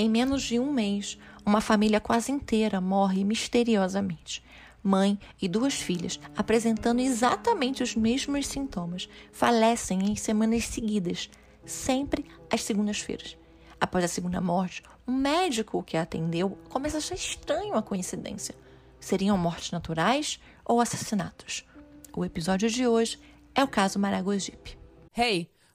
Em menos de um mês, uma família quase inteira morre misteriosamente. Mãe e duas filhas, apresentando exatamente os mesmos sintomas, falecem em semanas seguidas, sempre às segundas-feiras. Após a segunda morte, um médico que a atendeu começa a achar estranho a coincidência. Seriam mortes naturais ou assassinatos? O episódio de hoje é o caso Maragogipe. Hey!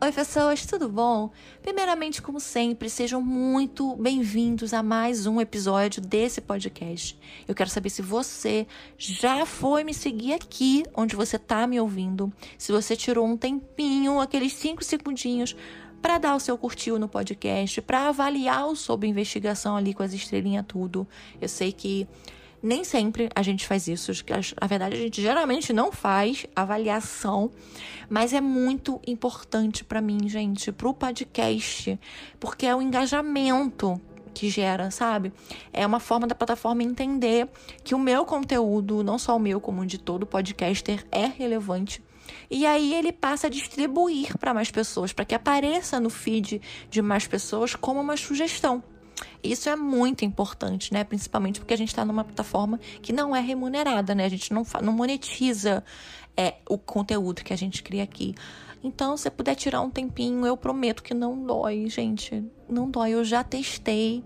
Oi, pessoas, tudo bom? Primeiramente, como sempre, sejam muito bem-vindos a mais um episódio desse podcast. Eu quero saber se você já foi me seguir aqui onde você tá me ouvindo, se você tirou um tempinho, aqueles cinco segundinhos para dar o seu curtiu no podcast, para avaliar o sob investigação ali com as estrelinhas tudo. Eu sei que nem sempre a gente faz isso. Na verdade, a gente geralmente não faz avaliação, mas é muito importante para mim, gente, pro podcast, porque é o engajamento que gera, sabe? É uma forma da plataforma entender que o meu conteúdo, não só o meu, como o de todo podcaster, é relevante. E aí ele passa a distribuir para mais pessoas, para que apareça no feed de mais pessoas como uma sugestão. Isso é muito importante, né? Principalmente porque a gente está numa plataforma que não é remunerada, né? A gente não, não monetiza é, o conteúdo que a gente cria aqui. Então, se puder tirar um tempinho, eu prometo que não dói, gente. Não dói. Eu já testei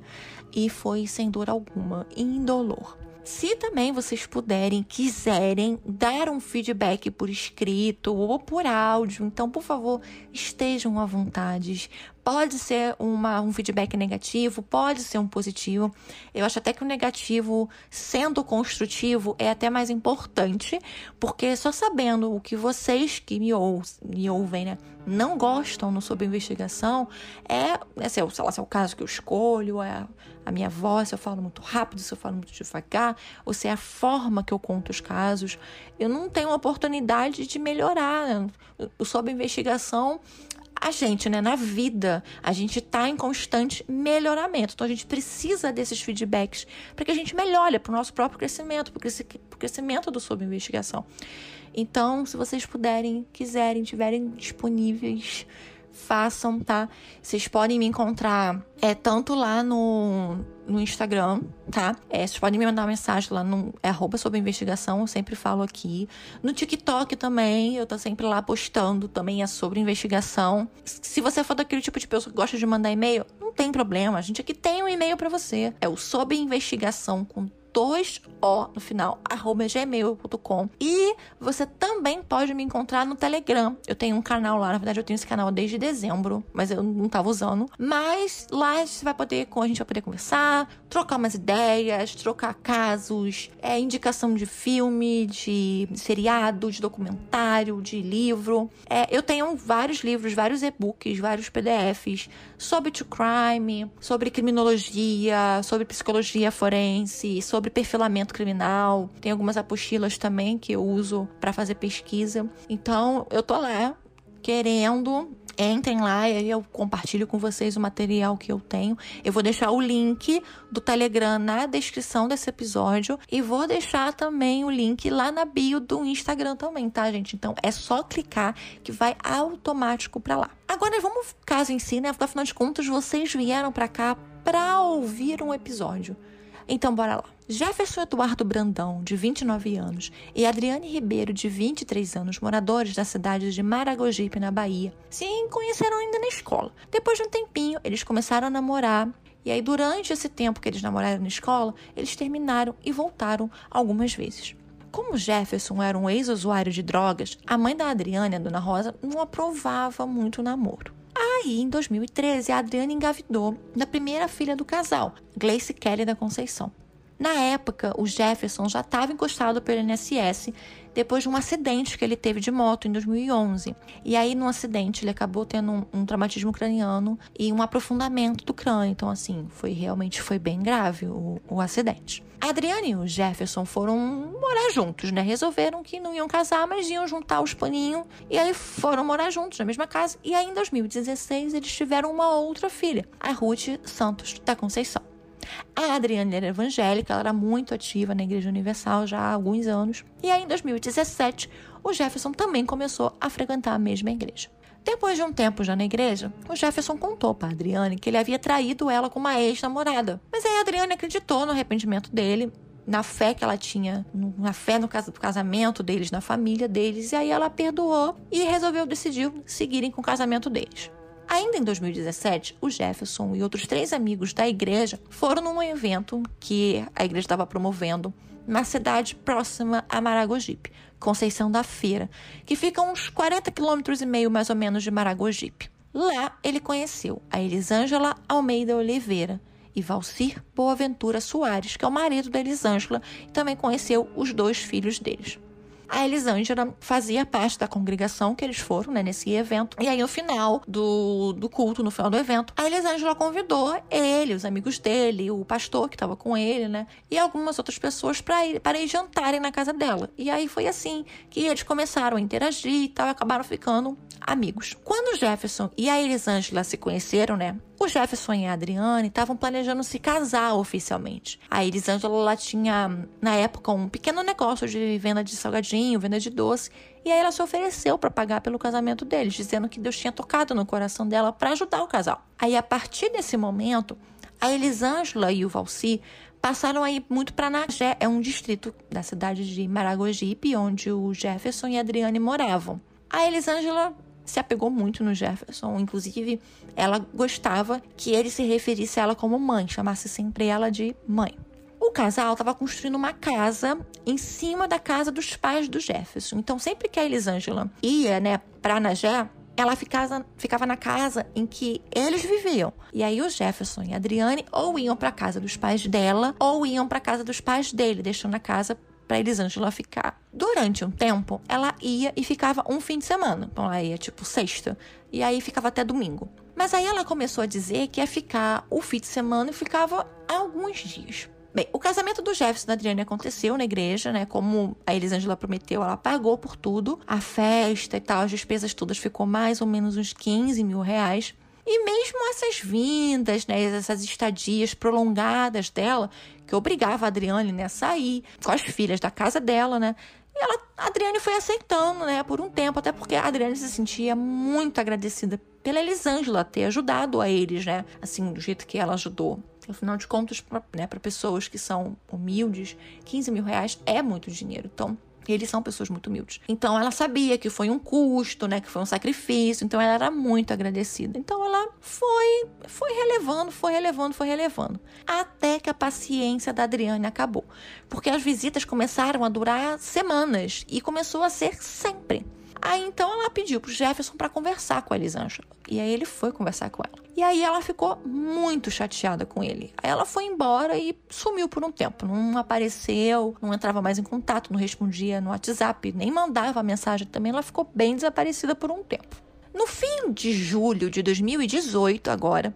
e foi sem dor alguma, indolor. Se também vocês puderem, quiserem dar um feedback por escrito ou por áudio, então, por favor, estejam à vontade. Pode ser uma, um feedback negativo, pode ser um positivo. Eu acho até que o negativo, sendo construtivo, é até mais importante, porque só sabendo o que vocês que me, ou, me ouvem, né, não gostam no Sob Investigação, é, é sei lá, se é o caso que eu escolho, é a minha voz, se eu falo muito rápido, se eu falo muito devagar, ou se é a forma que eu conto os casos. Eu não tenho oportunidade de melhorar. O Sob Investigação a gente, né, na vida, a gente tá em constante melhoramento. Então a gente precisa desses feedbacks para que a gente melhore para o nosso próprio crescimento, para o crescimento do sob investigação. Então, se vocês puderem, quiserem, tiverem disponíveis, façam, tá? Vocês podem me encontrar é tanto lá no, no Instagram, tá? É, vocês podem me mandar uma mensagem lá no é, arroba sobre investigação, eu sempre falo aqui. No TikTok também, eu tô sempre lá postando, também é sobre investigação. Se você for daquele tipo de pessoa que gosta de mandar e-mail, não tem problema, a gente aqui tem um e-mail para você. É o sobre investigação com 2O no final, arroba gmail.com. E você também pode me encontrar no Telegram. Eu tenho um canal lá, na verdade eu tenho esse canal desde dezembro, mas eu não tava usando. Mas lá você vai poder, a gente vai poder conversar, trocar umas ideias, trocar casos, é, indicação de filme, de seriado, de documentário, de livro. É, eu tenho vários livros, vários e-books, vários PDFs sobre true crime, sobre criminologia, sobre psicologia forense, sobre perfilamento criminal. Tem algumas apostilas também que eu uso para fazer pesquisa. Então, eu tô lá querendo entrem lá e eu compartilho com vocês o material que eu tenho. Eu vou deixar o link do Telegram na descrição desse episódio e vou deixar também o link lá na bio do Instagram também, tá, gente? Então é só clicar que vai automático para lá. Agora vamos caso em si, né? Afinal de contas, vocês vieram para cá para ouvir um episódio. Então bora lá. Jefferson Eduardo Brandão, de 29 anos, e Adriane Ribeiro, de 23 anos, moradores da cidade de Maragogipe, na Bahia, se conheceram ainda na escola. Depois de um tempinho, eles começaram a namorar. E aí, durante esse tempo que eles namoraram na escola, eles terminaram e voltaram algumas vezes. Como Jefferson era um ex-usuário de drogas, a mãe da Adriane, a dona Rosa, não aprovava muito o namoro. Aí, em 2013, a Adriana engravidou da primeira filha do casal, Gleice Kelly da Conceição. Na época, o Jefferson já estava encostado pelo INSS depois de um acidente que ele teve de moto em 2011. E aí, no acidente, ele acabou tendo um, um traumatismo craniano e um aprofundamento do crânio. Então, assim, foi realmente foi bem grave o, o acidente. A Adriane e o Jefferson foram morar juntos, né? Resolveram que não iam casar, mas iam juntar os paninhos. E aí foram morar juntos na mesma casa. E aí, em 2016, eles tiveram uma outra filha, a Ruth Santos da Conceição. A Adriane era evangélica, ela era muito ativa na Igreja Universal já há alguns anos. E aí, em 2017, o Jefferson também começou a frequentar a mesma igreja. Depois de um tempo já na igreja, o Jefferson contou para Adriane que ele havia traído ela com uma ex-namorada. Mas aí a Adriane acreditou no arrependimento dele, na fé que ela tinha, na fé no casamento deles, na família deles, e aí ela perdoou e resolveu decidir seguirem com o casamento deles. Ainda em 2017, o Jefferson e outros três amigos da igreja foram num evento que a igreja estava promovendo na cidade próxima a Maragogipe, Conceição da Feira, que fica uns 40 quilômetros e meio mais ou menos de Maragogipe. Lá ele conheceu a Elisângela Almeida Oliveira e Valcir Boaventura Soares, que é o marido da Elisângela, e também conheceu os dois filhos deles a Elisângela fazia parte da congregação que eles foram, né, nesse evento. E aí, no final do, do culto, no final do evento, a Elisângela convidou ele, os amigos dele, o pastor que estava com ele, né, e algumas outras pessoas para ir, para ir jantarem na casa dela. E aí foi assim que eles começaram a interagir e tal, e acabaram ficando amigos. Quando Jefferson e a Elisângela se conheceram, né, o Jefferson e a Adriane estavam planejando se casar oficialmente. A Elisângela ela tinha, na época, um pequeno negócio de venda de salgadinho, venda de doce, e aí ela se ofereceu para pagar pelo casamento deles, dizendo que Deus tinha tocado no coração dela para ajudar o casal. Aí, a partir desse momento, a Elisângela e o Valci passaram a ir muito para Nagé, é um distrito da cidade de Maragogipe, onde o Jefferson e a Adriane moravam. A Elisângela se apegou muito no Jefferson. Inclusive, ela gostava que ele se referisse a ela como mãe, chamasse sempre ela de mãe. O casal estava construindo uma casa em cima da casa dos pais do Jefferson. Então, sempre que a Elisângela ia, né, para Nagé, ela ficava, ficava na casa em que eles viviam. E aí o Jefferson e a Adriane ou iam para casa dos pais dela ou iam para casa dos pais dele, deixando a casa para Elisângela ficar. Durante um tempo, ela ia e ficava um fim de semana. Então ela ia tipo sexta e aí ficava até domingo. Mas aí ela começou a dizer que ia ficar o fim de semana e ficava alguns dias. Bem, o casamento do Jefferson e da Adriane aconteceu na igreja, né? Como a Elisângela prometeu, ela pagou por tudo. A festa e tal, as despesas todas ficou mais ou menos uns 15 mil reais. E mesmo essas vindas, né, essas estadias prolongadas dela, que obrigava a Adriane né, a sair com as filhas da casa dela, né? Ela, a Adriane foi aceitando, né, por um tempo, até porque a Adriane se sentia muito agradecida pela Elisângela ter ajudado a eles, né? Assim, do jeito que ela ajudou. Afinal de contas, para né, pessoas que são humildes, 15 mil reais é muito dinheiro. Então, eles são pessoas muito humildes. Então ela sabia que foi um custo, né, que foi um sacrifício, então ela era muito agradecida. Então ela foi foi relevando, foi relevando, foi relevando, até que a paciência da Adriane acabou, porque as visitas começaram a durar semanas e começou a ser sempre. Aí então ela pediu pro Jefferson para conversar com a Elisângela. E aí ele foi conversar com ela. E aí ela ficou muito chateada com ele. Aí ela foi embora e sumiu por um tempo. Não apareceu, não entrava mais em contato, não respondia no WhatsApp, nem mandava mensagem também. Ela ficou bem desaparecida por um tempo. No fim de julho de 2018, agora,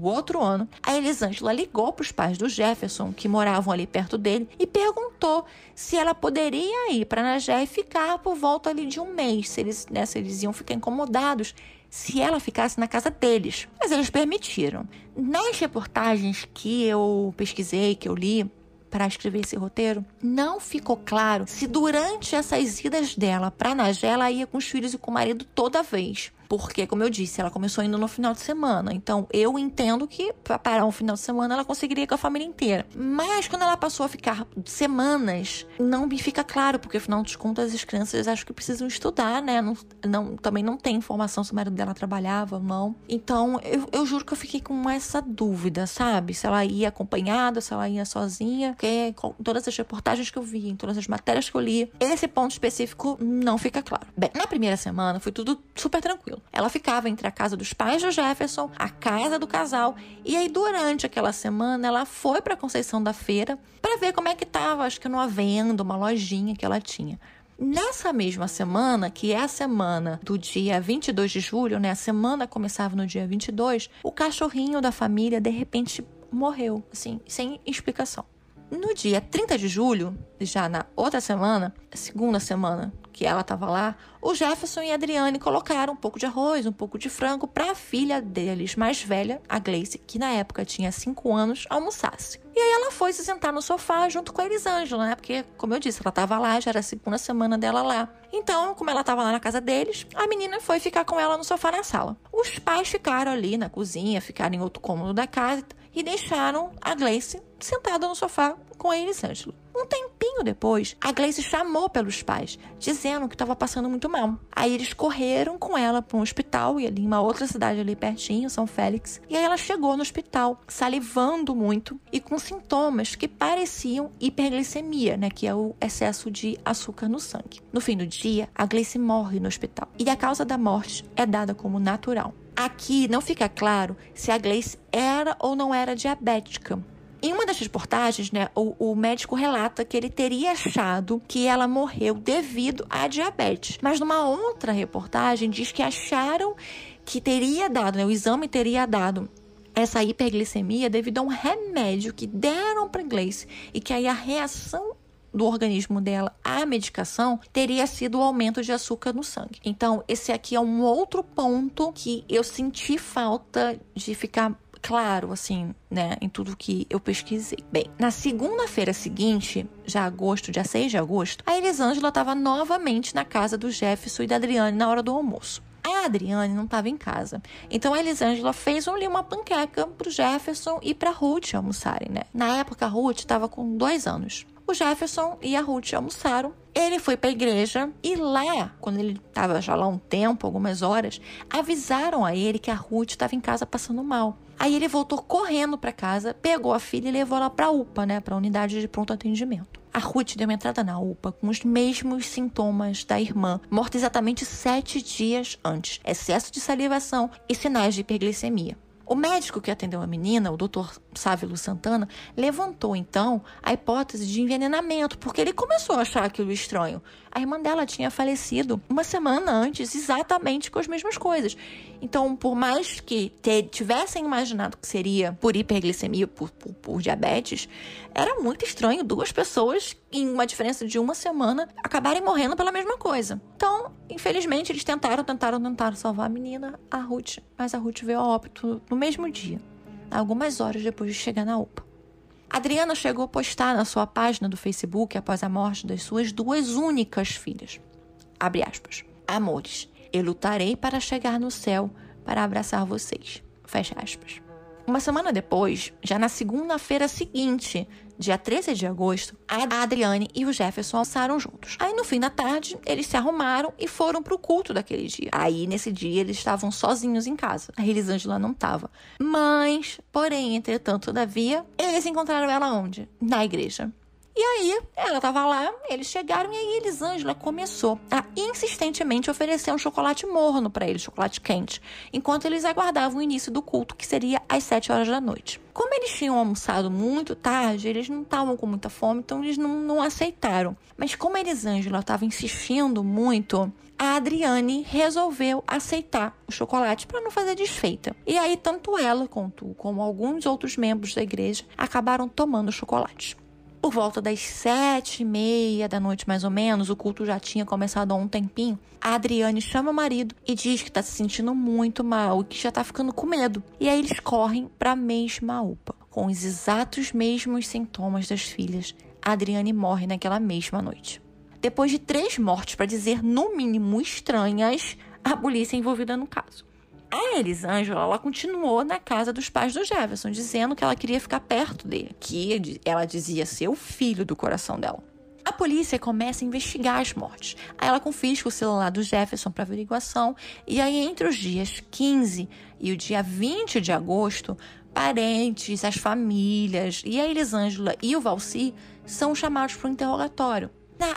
o outro ano, a Elisângela ligou para os pais do Jefferson, que moravam ali perto dele, e perguntou se ela poderia ir para Nagé e ficar por volta ali de um mês, se eles, né, se eles iam ficar incomodados se ela ficasse na casa deles. Mas eles permitiram. Nas reportagens que eu pesquisei, que eu li, para escrever esse roteiro, não ficou claro se durante essas idas dela para Nagé ela ia com os filhos e com o marido toda vez. Porque, como eu disse, ela começou indo no final de semana. Então, eu entendo que para parar um final de semana ela conseguiria ir com a família inteira. Mas quando ela passou a ficar semanas, não me fica claro, porque afinal de contas as crianças acho que precisam estudar, né? Não, não, também não tem informação se o marido dela trabalhava ou não. Então, eu, eu juro que eu fiquei com essa dúvida, sabe? Se ela ia acompanhada, se ela ia sozinha. Porque todas as reportagens que eu vi, em todas as matérias que eu li, esse ponto específico não fica claro. Bem, na primeira semana foi tudo super tranquilo. Ela ficava entre a casa dos pais do Jefferson, a casa do casal, e aí durante aquela semana ela foi para Conceição da Feira para ver como é que tava, acho que numa venda, uma lojinha que ela tinha. Nessa mesma semana, que é a semana do dia 22 de julho, né? A semana começava no dia 22, o cachorrinho da família de repente morreu, assim, sem explicação. No dia 30 de julho, já na outra semana, segunda semana que ela estava lá, o Jefferson e a Adriane colocaram um pouco de arroz, um pouco de frango para a filha deles mais velha, a Gleice, que na época tinha 5 anos, almoçasse. E aí ela foi se sentar no sofá junto com a Elisângela, né? Porque, como eu disse, ela estava lá, já era a segunda semana dela lá. Então, como ela estava lá na casa deles, a menina foi ficar com ela no sofá na sala. Os pais ficaram ali na cozinha, ficaram em outro cômodo da casa e deixaram a Gleice sentada no sofá com a Elisângela. Um tempinho depois, a Gleice chamou pelos pais, dizendo que estava passando muito mal. Aí eles correram com ela para um hospital, e ali em uma outra cidade ali pertinho, São Félix. E aí ela chegou no hospital, salivando muito e com sintomas que pareciam hiperglicemia, né, que é o excesso de açúcar no sangue. No fim do dia, a Gleice morre no hospital. E a causa da morte é dada como natural. Aqui não fica claro se a Gleice era ou não era diabética. Em uma das reportagens, né, o, o, médico relata que ele teria achado que ela morreu devido à diabetes. Mas numa outra reportagem diz que acharam que teria dado, né, o exame teria dado essa hiperglicemia devido a um remédio que deram para Gleice e que aí a reação do organismo dela à medicação teria sido o aumento de açúcar no sangue. Então, esse aqui é um outro ponto que eu senti falta de ficar claro, assim, né, em tudo que eu pesquisei. Bem, na segunda-feira seguinte, já agosto, dia 6 de agosto, a Elisângela estava novamente na casa do Jefferson e da Adriane na hora do almoço. A Adriane não estava em casa. Então a Elisângela fez ali uma panqueca pro Jefferson e pra Ruth almoçarem, né? Na época a Ruth estava com dois anos. O Jefferson e a Ruth almoçaram. Ele foi para a igreja e lá, quando ele estava já lá um tempo, algumas horas, avisaram a ele que a Ruth estava em casa passando mal. Aí ele voltou correndo para casa, pegou a filha e levou ela para UPA, né, para unidade de pronto atendimento. A Ruth deu uma entrada na UPA com os mesmos sintomas da irmã, morta exatamente sete dias antes: excesso de salivação e sinais de hiperglicemia. O médico que atendeu a menina, o Dr. Sávilo Santana, levantou então a hipótese de envenenamento, porque ele começou a achar aquilo estranho. A irmã dela tinha falecido uma semana antes, exatamente com as mesmas coisas. Então, por mais que tivessem imaginado que seria por hiperglicemia, por, por, por diabetes, era muito estranho duas pessoas, em uma diferença de uma semana, acabarem morrendo pela mesma coisa. Então, infelizmente, eles tentaram, tentaram, tentaram salvar a menina, a Ruth, mas a Ruth veio a óbito no mesmo dia, algumas horas depois de chegar na UPA. Adriana chegou a postar na sua página do Facebook após a morte das suas duas únicas filhas. Abre aspas. Amores, eu lutarei para chegar no céu para abraçar vocês. Fecha aspas. Uma semana depois, já na segunda-feira seguinte, dia 13 de agosto, a Adriane e o Jefferson almoçaram juntos. Aí no fim da tarde, eles se arrumaram e foram pro culto daquele dia. Aí nesse dia eles estavam sozinhos em casa. A Elisângela não estava. Mas, porém, entretanto, todavia, eles encontraram ela onde? Na igreja. E aí, ela estava lá, eles chegaram e aí Elisângela começou a insistentemente oferecer um chocolate morno para eles, chocolate quente, enquanto eles aguardavam o início do culto, que seria às 7 horas da noite. Como eles tinham almoçado muito tarde, eles não estavam com muita fome, então eles não, não aceitaram. Mas como Elisângela estava insistindo muito, a Adriane resolveu aceitar o chocolate para não fazer desfeita. E aí, tanto ela quanto como alguns outros membros da igreja acabaram tomando o chocolate. Por volta das sete e meia da noite, mais ou menos, o culto já tinha começado há um tempinho. A Adriane chama o marido e diz que está se sentindo muito mal e que já está ficando com medo. E aí eles correm para a mesma UPA, com os exatos mesmos sintomas das filhas. A Adriane morre naquela mesma noite. Depois de três mortes, para dizer no mínimo estranhas, a polícia é envolvida no caso. A Elisângela, ela continuou na casa dos pais do Jefferson, dizendo que ela queria ficar perto dele, que ela dizia ser o filho do coração dela. A polícia começa a investigar as mortes. Aí ela confisca o celular do Jefferson para averiguação. E aí, entre os dias 15 e o dia 20 de agosto, parentes, as famílias e a Elisângela e o Valci são chamados para o interrogatório.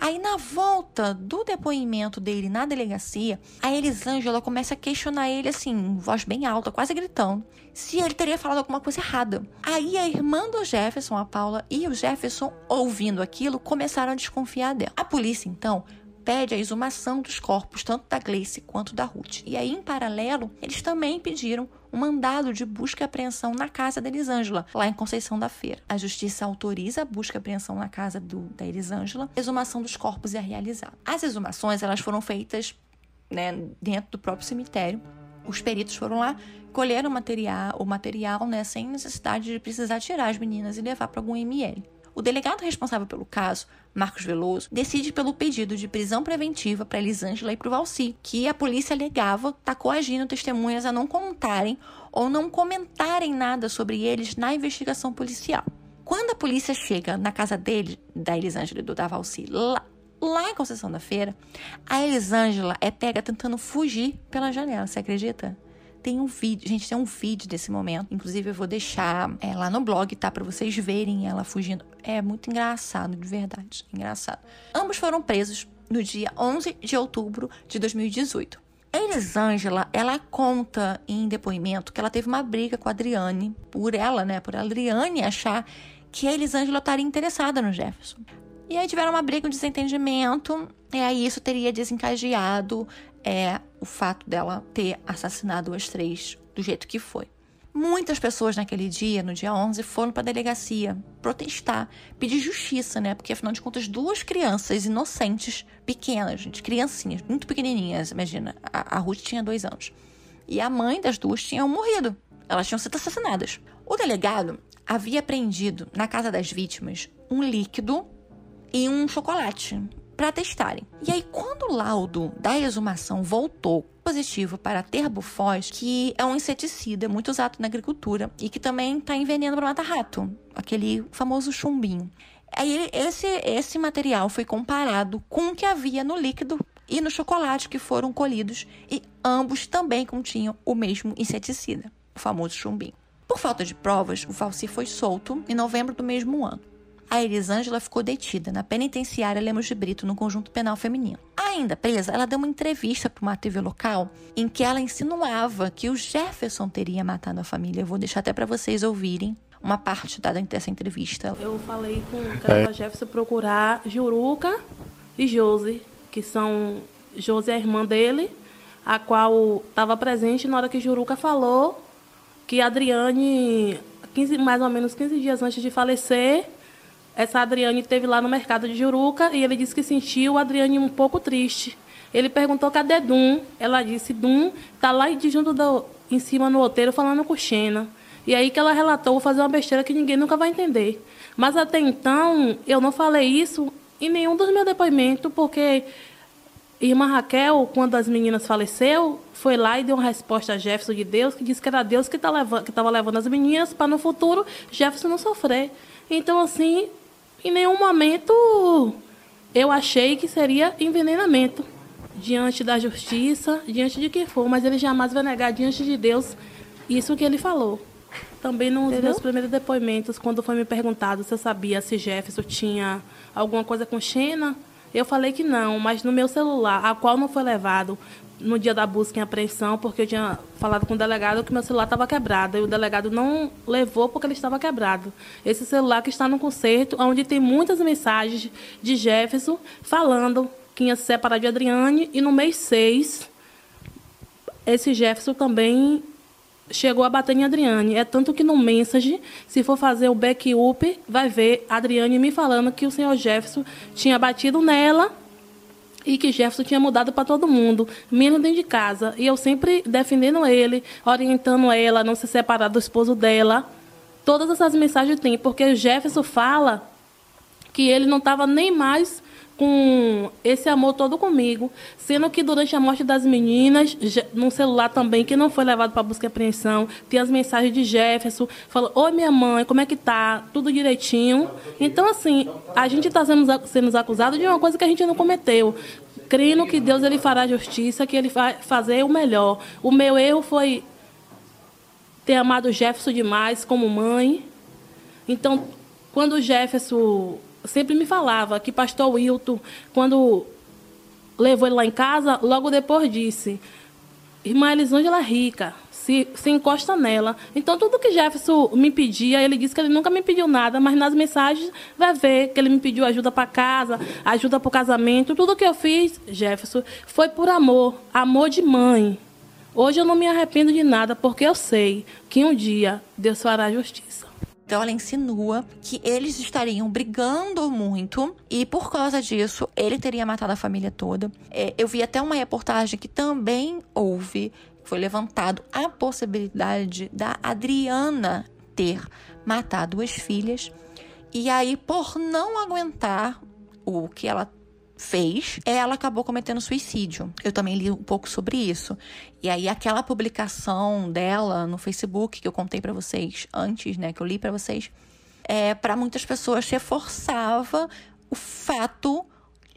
Aí, na volta do depoimento dele na delegacia, a Elisângela começa a questionar ele assim, em voz bem alta, quase gritando, se ele teria falado alguma coisa errada. Aí, a irmã do Jefferson, a Paula, e o Jefferson, ouvindo aquilo, começaram a desconfiar dela. A polícia, então, pede a exumação dos corpos, tanto da Gleice quanto da Ruth. E aí, em paralelo, eles também pediram um mandado de busca e apreensão na casa da Elisângela, lá em Conceição da Feira. A justiça autoriza a busca e apreensão na casa do, da Elisângela, exumação dos corpos é realizada. As exumações elas foram feitas né, dentro do próprio cemitério. Os peritos foram lá, colheram o material, o material né, sem necessidade de precisar tirar as meninas e levar para algum ML. O delegado responsável pelo caso, Marcos Veloso, decide pelo pedido de prisão preventiva para Elisângela e para o Valci, que a polícia alegava estar tá coagindo testemunhas a não contarem ou não comentarem nada sobre eles na investigação policial. Quando a polícia chega na casa dele, da Elisângela e do da Valci, lá, lá em Conceição da Feira, a Elisângela é pega tentando fugir pela janela, você acredita? Tem um vídeo, gente, tem um vídeo desse momento. Inclusive, eu vou deixar é, lá no blog, tá? Pra vocês verem ela fugindo. É muito engraçado, de verdade. Engraçado. Ambos foram presos no dia 11 de outubro de 2018. A Elisângela, ela conta em depoimento que ela teve uma briga com a Adriane, por ela, né? Por a Adriane achar que a Elisângela estaria interessada no Jefferson. E aí tiveram uma briga, um desentendimento, e aí isso teria desencadeado é, o fato dela ter assassinado as três do jeito que foi. Muitas pessoas naquele dia, no dia 11, foram para a delegacia protestar, pedir justiça, né? Porque afinal de contas, duas crianças inocentes, pequenas, gente, criancinhas, muito pequenininhas, imagina. A, a Ruth tinha dois anos. E a mãe das duas tinham morrido. Elas tinham sido assassinadas. O delegado havia apreendido na casa das vítimas um líquido e um chocolate para testarem. E aí, quando o laudo da exumação voltou positivo para terbufós, que é um inseticida muito usado na agricultura e que também está em veneno para matar rato, aquele famoso chumbinho. Aí esse, esse material foi comparado com o que havia no líquido e no chocolate que foram colhidos e ambos também continham o mesmo inseticida, o famoso chumbinho. Por falta de provas, o Falsi foi solto em novembro do mesmo ano a Elisângela ficou detida na penitenciária Lemos de Brito, no conjunto penal feminino. Ainda presa, ela deu uma entrevista para uma TV local em que ela insinuava que o Jefferson teria matado a família. Eu vou deixar até para vocês ouvirem uma parte da, dessa entrevista. Eu falei com o cara é. Jefferson procurar Juruca e Josi, que são Josi é a irmã dele, a qual estava presente na hora que Juruca falou que Adriane, 15, mais ou menos 15 dias antes de falecer, essa Adriane teve lá no mercado de Juruca e ele disse que sentiu a Adriane um pouco triste. Ele perguntou cadê Dum? Ela disse Dum está lá de junto do, em cima no outeiro falando com Xena. E aí que ela relatou fazer uma besteira que ninguém nunca vai entender. Mas até então eu não falei isso em nenhum dos meus depoimentos porque Irmã Raquel, quando as meninas faleceu, foi lá e deu uma resposta a Jefferson de Deus, que disse que era Deus que tá estava levando as meninas para no futuro Jefferson não sofrer. Então, assim, em nenhum momento eu achei que seria envenenamento diante da justiça, diante de quem for, mas ele jamais vai negar diante de Deus isso que ele falou. Também nos Entendeu? meus primeiros depoimentos, quando foi me perguntado se eu sabia se Jefferson tinha alguma coisa com Xena, eu falei que não, mas no meu celular, a qual não foi levado no dia da busca em apreensão, porque eu tinha falado com o delegado que meu celular estava quebrado. E o delegado não levou porque ele estava quebrado. Esse celular que está no concerto, onde tem muitas mensagens de Jefferson falando que ia se separar de Adriane. E no mês 6, esse Jefferson também chegou a bater em Adriane. É tanto que no message, se for fazer o backup, vai ver Adriane me falando que o senhor Jefferson tinha batido nela e que Jefferson tinha mudado para todo mundo, menos dentro de casa. E eu sempre defendendo ele, orientando ela a não se separar do esposo dela. Todas essas mensagens tem, porque Jefferson fala que ele não estava nem mais com esse amor todo comigo, sendo que durante a morte das meninas, no celular também, que não foi levado para busca e apreensão, tem as mensagens de Jefferson, falou, oi minha mãe, como é que tá? Tudo direitinho. Então, assim, a gente está sendo, sendo acusado de uma coisa que a gente não cometeu. Crendo que Deus ele fará justiça, que ele vai fazer o melhor. O meu erro foi ter amado Jefferson demais como mãe. Então, quando o Jefferson sempre me falava que pastor Wilton, quando levou ele lá em casa, logo depois disse: Irmã Elisângela é rica, se, se encosta nela. Então, tudo que Jefferson me pedia, ele disse que ele nunca me pediu nada, mas nas mensagens vai ver que ele me pediu ajuda para casa, ajuda para o casamento. Tudo que eu fiz, Jefferson, foi por amor, amor de mãe. Hoje eu não me arrependo de nada, porque eu sei que um dia Deus fará justiça. Então ela insinua que eles estariam brigando muito e por causa disso ele teria matado a família toda. É, eu vi até uma reportagem que também houve, foi levantado a possibilidade da Adriana ter matado as filhas. E aí, por não aguentar o que ela fez, ela acabou cometendo suicídio. Eu também li um pouco sobre isso. E aí aquela publicação dela no Facebook que eu contei para vocês antes, né, que eu li para vocês, é para muitas pessoas reforçava o fato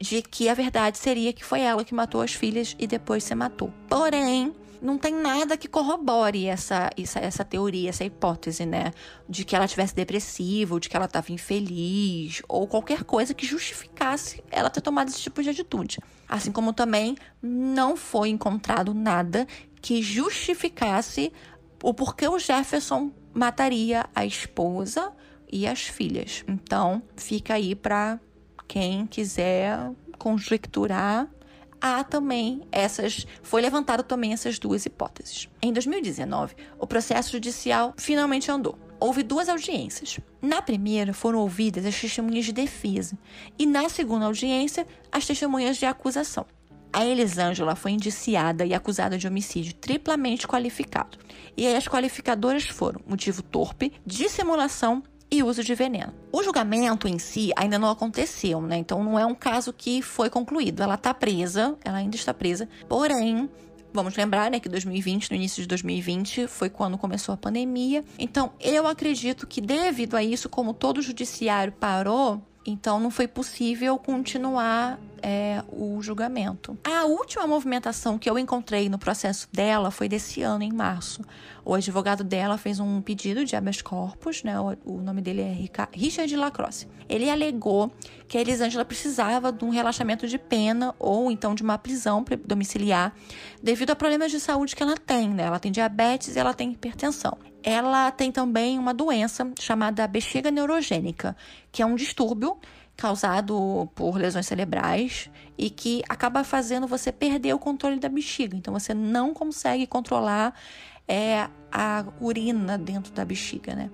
de que a verdade seria que foi ela que matou as filhas e depois se matou. Porém, não tem nada que corrobore essa, essa, essa teoria, essa hipótese, né? De que ela tivesse depressiva, de que ela estava infeliz, ou qualquer coisa que justificasse ela ter tomado esse tipo de atitude. Assim como também não foi encontrado nada que justificasse o porquê o Jefferson mataria a esposa e as filhas. Então, fica aí para quem quiser conjecturar há também essas. Foi levantado também essas duas hipóteses. Em 2019, o processo judicial finalmente andou. Houve duas audiências. Na primeira foram ouvidas as testemunhas de defesa e na segunda audiência as testemunhas de acusação. A Elisângela foi indiciada e acusada de homicídio triplamente qualificado. E aí as qualificadoras foram motivo torpe, dissimulação e uso de veneno. O julgamento em si ainda não aconteceu, né? Então não é um caso que foi concluído. Ela está presa, ela ainda está presa, porém. Vamos lembrar, né, que 2020, no início de 2020, foi quando começou a pandemia. Então, eu acredito que devido a isso, como todo o judiciário parou, então não foi possível continuar é, o julgamento. A última movimentação que eu encontrei no processo dela foi desse ano, em março. O advogado dela fez um pedido de habeas corpus, né? O, o nome dele é Richard Lacrosse. Ele alegou que a Elisângela precisava de um relaxamento de pena ou então de uma prisão domiciliar devido a problemas de saúde que ela tem, né? Ela tem diabetes e ela tem hipertensão. Ela tem também uma doença chamada bexiga neurogênica, que é um distúrbio causado por lesões cerebrais e que acaba fazendo você perder o controle da bexiga. Então você não consegue controlar é, a urina dentro da bexiga, né?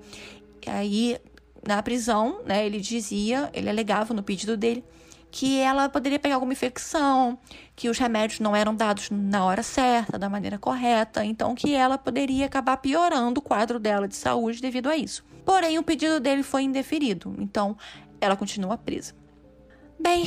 E aí na prisão, né, ele dizia, ele alegava no pedido dele que ela poderia pegar alguma infecção, que os remédios não eram dados na hora certa, da maneira correta, então que ela poderia acabar piorando o quadro dela de saúde devido a isso. Porém, o pedido dele foi indeferido, então ela continua presa. Bem,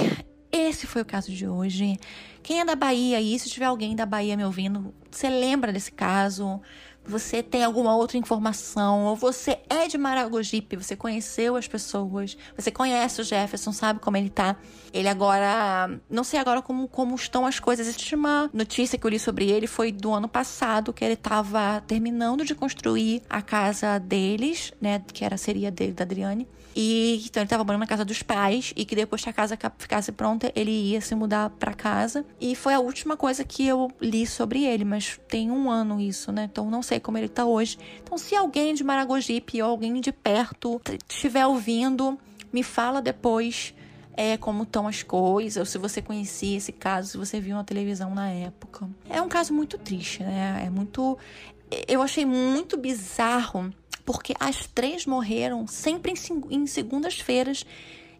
esse foi o caso de hoje. Quem é da Bahia aí, se tiver alguém da Bahia me ouvindo, você lembra desse caso? Você tem alguma outra informação, ou você é de Maragogipe, você conheceu as pessoas, você conhece o Jefferson, sabe como ele tá. Ele agora, não sei agora como, como estão as coisas. Existe uma notícia que eu li sobre ele, foi do ano passado, que ele estava terminando de construir a casa deles, né, que era seria dele, da Adriane. E então ele estava morando na casa dos pais e que depois que a casa ficasse pronta, ele ia se mudar para casa. E foi a última coisa que eu li sobre ele, mas tem um ano isso, né? Então não sei como ele tá hoje. Então se alguém de Maragogipe ou alguém de perto estiver ouvindo, me fala depois é, como estão as coisas, ou se você conhecia esse caso, se você viu na televisão na época. É um caso muito triste, né? É muito. Eu achei muito bizarro porque as três morreram sempre em, em segundas-feiras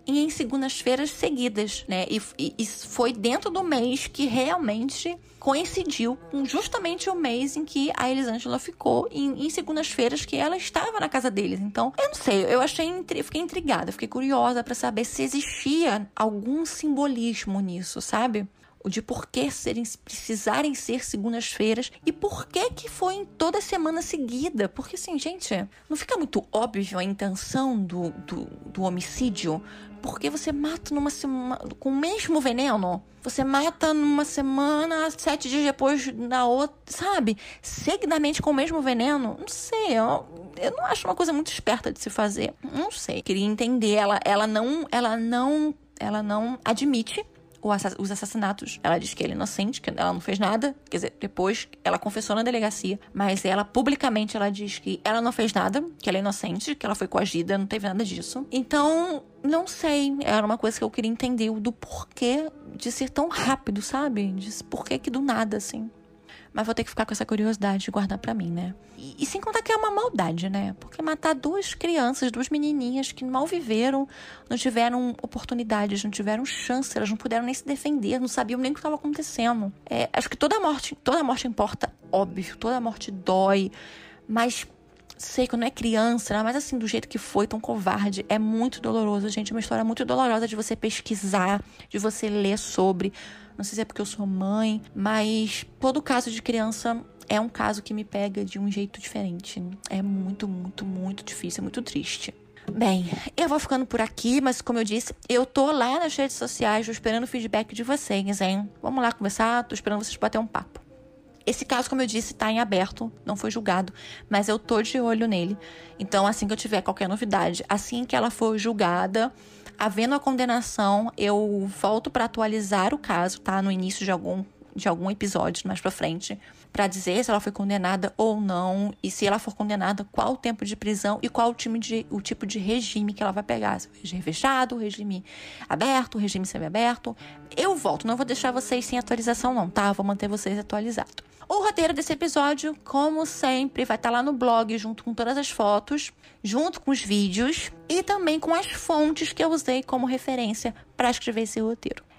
e em segundas-feiras seguidas, né? E, e, e, foi dentro do mês que realmente coincidiu com justamente o mês em que a Elisângela ficou em, em segundas-feiras que ela estava na casa deles. Então, eu não sei, eu achei, fiquei intrigada, fiquei curiosa para saber se existia algum simbolismo nisso, sabe? De por que serem, precisarem ser segundas-feiras e por que que foi em toda semana seguida. Porque assim, gente, não fica muito óbvio a intenção do, do, do homicídio? Porque você mata numa semana com o mesmo veneno? Você mata numa semana, sete dias depois na outra, sabe? Seguidamente com o mesmo veneno? Não sei, eu, eu não acho uma coisa muito esperta de se fazer. Não sei. Queria entender. Ela, ela não, ela não, ela não admite os assassinatos. Ela diz que ele é inocente, que ela não fez nada. Quer dizer, depois ela confessou na delegacia, mas ela publicamente ela diz que ela não fez nada, que ela é inocente, que ela foi coagida, não teve nada disso. Então, não sei, era uma coisa que eu queria entender do porquê de ser tão rápido, sabe? De porquê que do nada, assim. Mas vou ter que ficar com essa curiosidade de guardar para mim, né? E, e, sem contar que é uma maldade, né? Porque matar duas crianças, duas menininhas que mal viveram, não tiveram oportunidades, não tiveram chance, elas não puderam nem se defender, não sabiam nem o que estava acontecendo. É, acho que toda morte, toda morte importa, óbvio, toda morte dói, mas sei, quando é criança, né? mas assim, do jeito que foi, tão covarde, é muito doloroso, gente. É uma história muito dolorosa de você pesquisar, de você ler sobre. Não sei se é porque eu sou mãe, mas todo caso de criança é um caso que me pega de um jeito diferente. É muito, muito, muito difícil, é muito triste. Bem, eu vou ficando por aqui, mas como eu disse, eu tô lá nas redes sociais, tô esperando o feedback de vocês, hein? Vamos lá conversar, tô esperando vocês bater um papo. Esse caso, como eu disse, tá em aberto, não foi julgado, mas eu tô de olho nele. Então, assim que eu tiver qualquer novidade, assim que ela for julgada, havendo a condenação, eu volto para atualizar o caso, tá? No início de algum, de algum episódio mais pra frente, para dizer se ela foi condenada ou não, e se ela for condenada, qual o tempo de prisão e qual o, time de, o tipo de regime que ela vai pegar. Se é regime fechado, regime aberto, regime semiaberto. Eu volto, não vou deixar vocês sem atualização, não, tá? Vou manter vocês atualizados. O roteiro desse episódio, como sempre, vai estar tá lá no blog, junto com todas as fotos, junto com os vídeos e também com as fontes que eu usei como referência para escrever esse roteiro.